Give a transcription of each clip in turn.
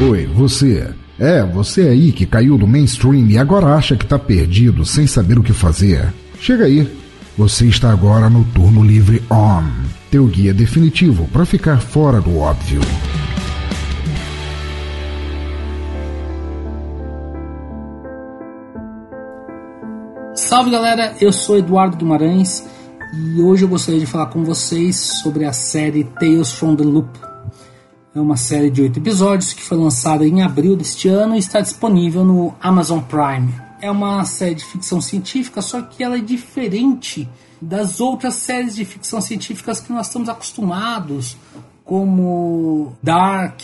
Oi, você. É, você aí que caiu do mainstream e agora acha que tá perdido sem saber o que fazer. Chega aí. Você está agora no Turno Livre On, teu guia definitivo para ficar fora do óbvio. Salve galera, eu sou Eduardo Guimarães e hoje eu gostaria de falar com vocês sobre a série Tales from the Loop. É uma série de oito episódios que foi lançada em abril deste ano e está disponível no Amazon Prime. É uma série de ficção científica, só que ela é diferente das outras séries de ficção científicas que nós estamos acostumados, como Dark,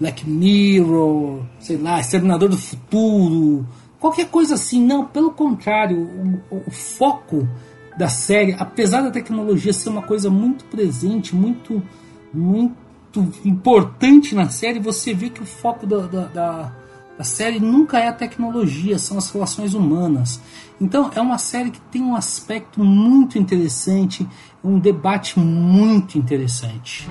Black Mirror, sei lá, Exterminador do Futuro, qualquer coisa assim. Não, pelo contrário, o, o foco da série, apesar da tecnologia ser uma coisa muito presente, muito, muito importante na série, você vê que o foco da, da, da, da série nunca é a tecnologia, são as relações humanas. Então é uma série que tem um aspecto muito interessante, um debate muito interessante.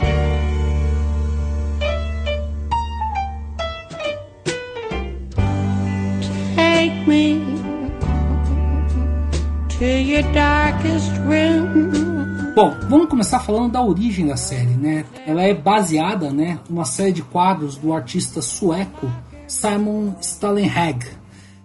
Take me to your darkest room. Bom, vamos começar falando da origem da série, né? Ela é baseada, né, numa série de quadros do artista sueco Simon Stallenhag.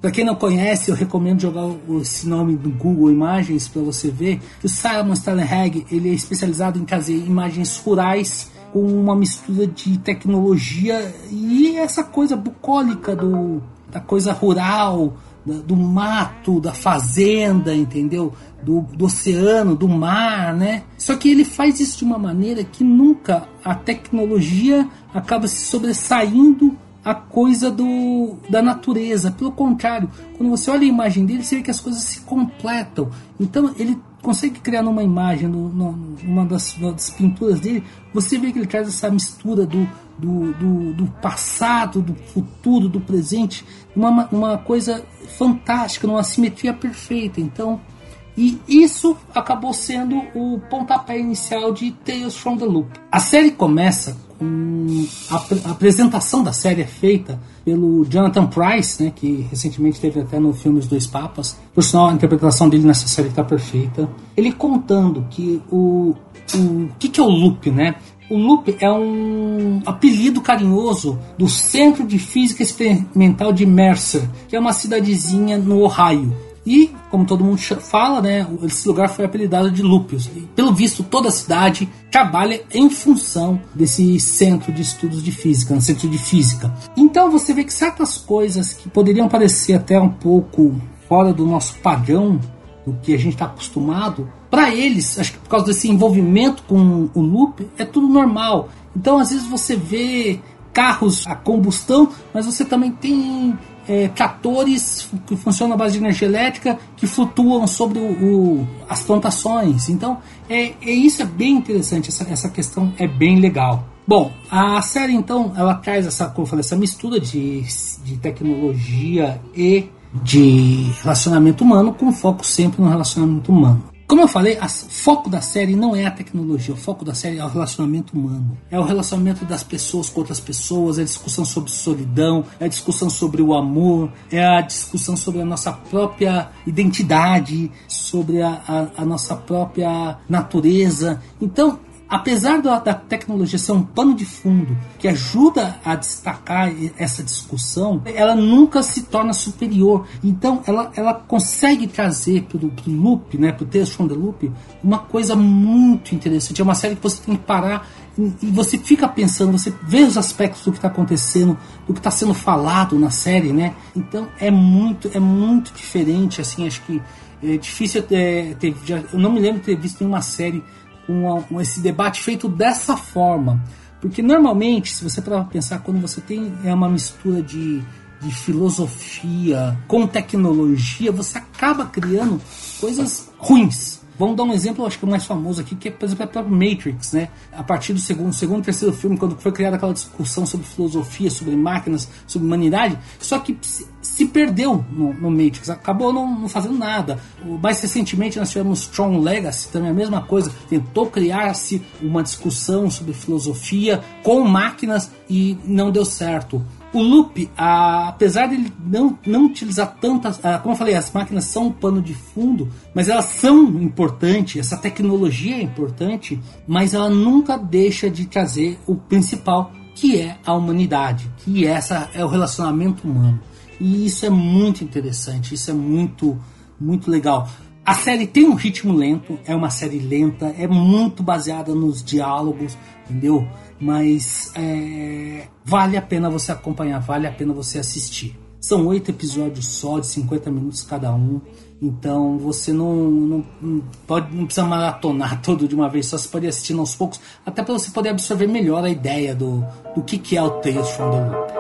Para quem não conhece, eu recomendo jogar esse nome no Google Imagens para você ver que o Simon Stallenhag ele é especializado em trazer imagens rurais com uma mistura de tecnologia e essa coisa bucólica do, da coisa rural, do mato, da fazenda, entendeu? Do, do, oceano, do mar, né? Só que ele faz isso de uma maneira que nunca a tecnologia acaba se sobressaindo a coisa do, da natureza. Pelo contrário, quando você olha a imagem dele, você vê que as coisas se completam. Então ele consegue criar numa imagem, numa das, das pinturas dele, você vê que ele traz essa mistura do, do, do, do passado, do futuro, do presente, uma, uma coisa fantástica, numa simetria perfeita. Então, e isso acabou sendo o pontapé inicial de Tales from the Loop. A série começa a, a apresentação da série é feita pelo Jonathan Price, né, que recentemente teve até no filme Os Dois Papas. Por sinal, a interpretação dele nessa série está perfeita. Ele contando que o, o que, que é o loop, né? O Loop é um apelido carinhoso do Centro de Física Experimental de Mercer, que é uma cidadezinha no Ohio. E, como todo mundo fala, né, esse lugar foi apelidado de Lúpios. E, pelo visto, toda a cidade trabalha em função desse centro de estudos de física, um centro de física. Então você vê que certas coisas que poderiam parecer até um pouco fora do nosso padrão, do que a gente está acostumado, para eles, acho que por causa desse envolvimento com o loop, é tudo normal. Então, às vezes você vê carros a combustão, mas você também tem é, tratores que funcionam à base de energia elétrica que flutuam sobre o, o, as plantações. Então, é, é, isso é bem interessante, essa, essa questão é bem legal. Bom, a série então ela traz essa, como falei, essa mistura de, de tecnologia e de relacionamento humano com foco sempre no relacionamento humano. Como eu falei, o foco da série não é a tecnologia, o foco da série é o relacionamento humano. É o relacionamento das pessoas com outras pessoas, é a discussão sobre solidão, é a discussão sobre o amor, é a discussão sobre a nossa própria identidade, sobre a, a, a nossa própria natureza. Então, apesar da, da, tecnologia ser um pano de fundo que ajuda a destacar essa discussão, ela nunca se torna superior. Então, ela, ela consegue trazer para o loop, né, para o Tales from the Loop, uma coisa muito interessante. É uma série que você tem que parar e, você fica pensando, você vê os aspectos do que está acontecendo, do que está sendo falado na série, né? Então, é muito, é muito diferente. Assim, acho que é difícil é, ter, já, eu não me lembro de ter visto nenhuma série um, esse debate feito dessa forma. Porque normalmente, se você para pensar, quando você tem é uma mistura de, de filosofia com tecnologia, você acaba criando coisas ruins. Vamos dar um exemplo, acho que o mais famoso aqui, que é, por exemplo, a própria Matrix, né? A partir do segundo, segundo terceiro filme, quando foi criada aquela discussão sobre filosofia, sobre máquinas, sobre humanidade, só que se perdeu no, no Matrix, acabou não, não, fazendo nada. Mais recentemente nós tivemos Strong Legacy, também a mesma coisa, tentou criar-se uma discussão sobre filosofia com máquinas e não deu certo. O loop, a, apesar de ele não, não utilizar tantas. A, como eu falei, as máquinas são um pano de fundo, mas elas são importantes, essa tecnologia é importante, mas ela nunca deixa de trazer o principal, que é a humanidade, que essa é o relacionamento humano. E isso é muito interessante, isso é muito, muito legal. A série tem um ritmo lento, é uma série lenta, é muito baseada nos diálogos, entendeu? Mas é, vale a pena você acompanhar, vale a pena você assistir. São oito episódios só, de 50 minutos cada um. Então você não, não, pode, não precisa maratonar todo de uma vez só, você pode assistir aos poucos, até para você poder absorver melhor a ideia do, do que, que é o Tales from the Loop.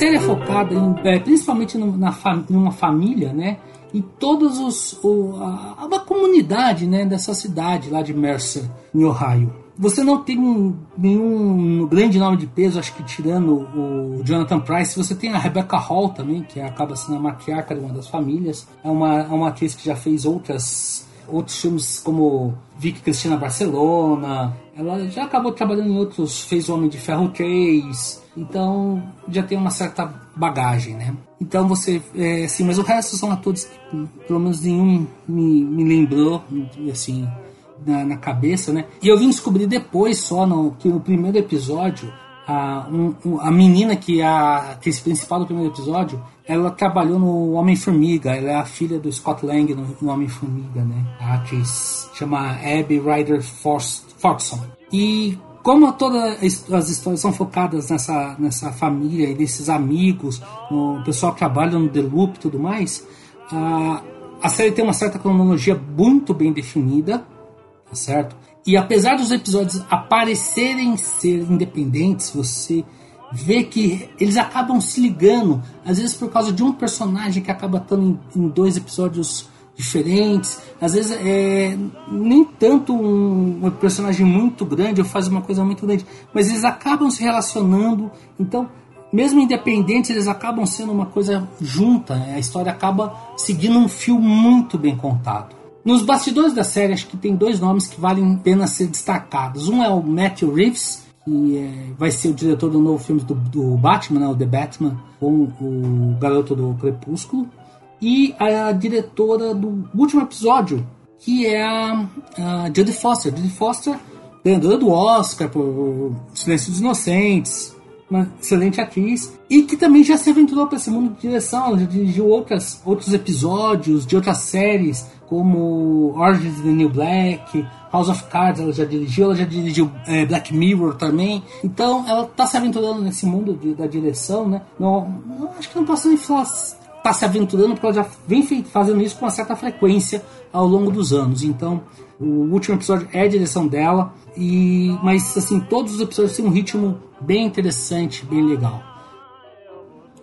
Série é focada em, é, principalmente no, na numa família, né? E todos os o, a, uma comunidade, né, dessa cidade lá de Mercer, em Ohio. Você não tem um, nenhum grande nome de peso, acho que tirando o Jonathan Price, você tem a Rebecca Hall também, que acaba sendo a matriarca de uma das famílias. É uma, é uma atriz que já fez outras outros filmes como Vicky Cristina Barcelona. Ela já acabou trabalhando em outros, fez Homem de Ferro 3. Então já tem uma certa bagagem, né? Então você, é, assim, mas o resto são atores que pelo menos nenhum me, me lembrou, assim, na, na, cabeça, né? E eu vim descobrir depois só no, que no primeiro episódio a, um, a menina que é a atriz principal do primeiro episódio, ela trabalhou no Homem-Formiga, ela é a filha do Scott Lang no, no Homem-Formiga, né? A atriz chama Abby Ryder Forkson. E como todas as histórias são focadas nessa, nessa família e nesses amigos, o pessoal que trabalha no The Loop e tudo mais, a, a série tem uma certa cronologia muito bem definida, tá certo? E apesar dos episódios aparecerem ser independentes, você vê que eles acabam se ligando, às vezes por causa de um personagem que acaba estando em, dois episódios diferentes, às vezes é nem tanto um, um, personagem muito grande ou faz uma coisa muito grande, mas eles acabam se relacionando, então mesmo independentes eles acabam sendo uma coisa junta, né? a história acaba seguindo um fio muito bem contado. Nos bastidores da série, acho que tem dois nomes que valem a pena ser destacados. Um é o Matthew Reeves, que é, vai ser o diretor do novo filme do, do Batman, né, o The Batman, com o Garoto do Crepúsculo. E a diretora do último episódio, que é a, a Jodie Foster. Jodie Foster, ganhadora do Oscar por Silêncio dos Inocentes, uma excelente atriz e que também já se aventurou para esse mundo de direção. Ela já dirigiu outras, outros episódios de outras séries, como Orange is the New Black, House of Cards, ela já dirigiu, ela já dirigiu é, Black Mirror também. Então ela está se aventurando nesse mundo de, da direção, né? Não, não, acho que não posso nem falar está se aventurando porque ela já vem fazendo isso com uma certa frequência ao longo dos anos. Então, o último episódio é a direção dela, e mas assim, todos os episódios têm um ritmo bem interessante, bem legal.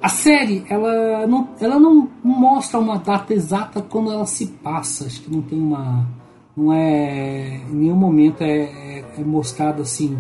A série, ela não, ela não mostra uma data exata quando ela se passa. Acho que não tem uma. Não é. Em nenhum momento é, é, é mostrado assim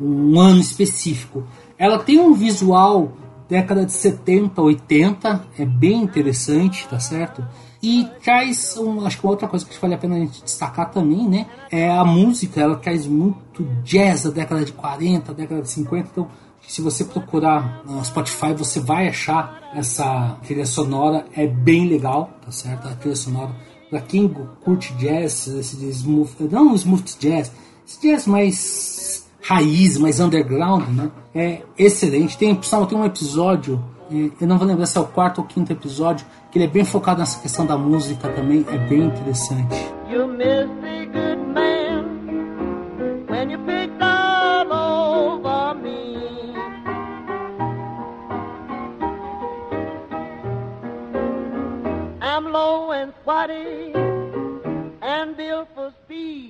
um ano específico. Ela tem um visual década de 70, 80, é bem interessante, tá certo? E traz, um, acho que uma outra coisa que vale a pena a gente destacar também, né? É a música, ela traz muito jazz da década de 40, década de 50, então se você procurar no Spotify, você vai achar essa trilha sonora, é bem legal, tá certo? A trilha sonora, pra quem curte jazz, esse smooth, não smooth jazz, esse jazz mais raiz, mais underground, né? É excelente. Tem, tem um episódio, eu não vou lembrar se é o quarto ou quinto episódio, que ele é bem focado nessa questão da música também, é bem interessante.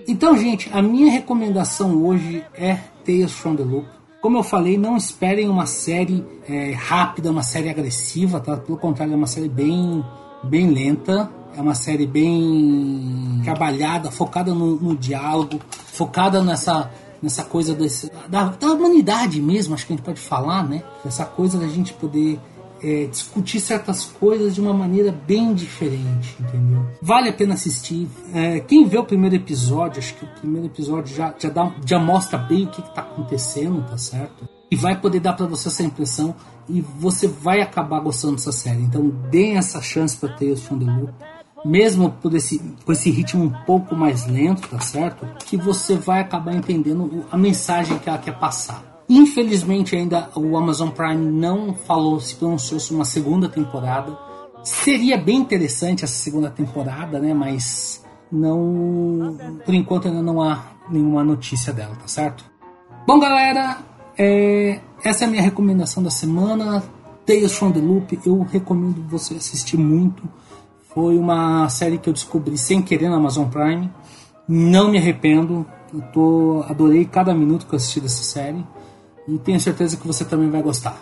Então, gente, a minha recomendação hoje é Tales from the Loop. Como eu falei, não esperem uma série é, rápida, uma série agressiva, tá? Pelo contrário, é uma série bem, bem lenta. É uma série bem trabalhada, focada no, no diálogo, focada nessa, nessa coisa desse, da, da humanidade mesmo, acho que a gente pode falar, né? Essa coisa da gente poder é, discutir certas coisas de uma maneira bem diferente, entendeu? Vale a pena assistir. É, quem vê o primeiro episódio, acho que o primeiro episódio já, já, dá, já mostra bem o que está acontecendo, tá certo? E vai poder dar para você essa impressão e você vai acabar gostando dessa série. Então, deem essa chance para from the Loop. Mesmo por esse, com esse ritmo um pouco mais lento, tá certo? Que você vai acabar entendendo a mensagem que ela quer passar. Infelizmente ainda o Amazon Prime não falou, se pronunciou sobre uma segunda temporada. Seria bem interessante essa segunda temporada, né? Mas não, por enquanto ainda não há nenhuma notícia dela, tá certo? Bom, galera, é, essa é a minha recomendação da semana. Tales from the Loop, eu recomendo você assistir muito. Foi uma série que eu descobri sem querer na Amazon Prime. Não me arrependo. Eu tô, adorei cada minuto que eu assisti dessa série e tenho certeza que você também vai gostar.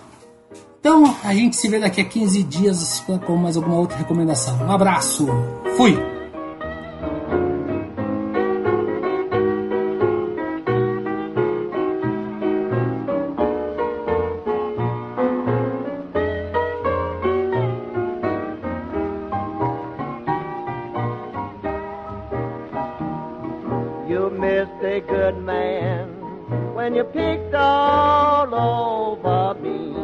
Então, a gente se vê daqui a 15 dias com mais alguma outra recomendação. Um abraço, fui! You missed a good man when you picked all over me.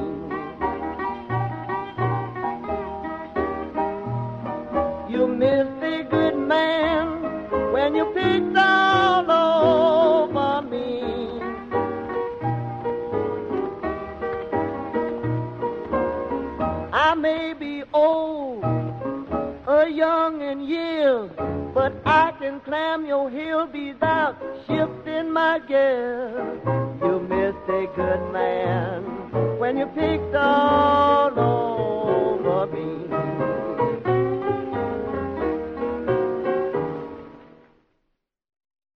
You missed the good man when you picked all over me. I may be old a young and yield, but I can climb your hill without shifting my gear. You missed a good man when you picked on.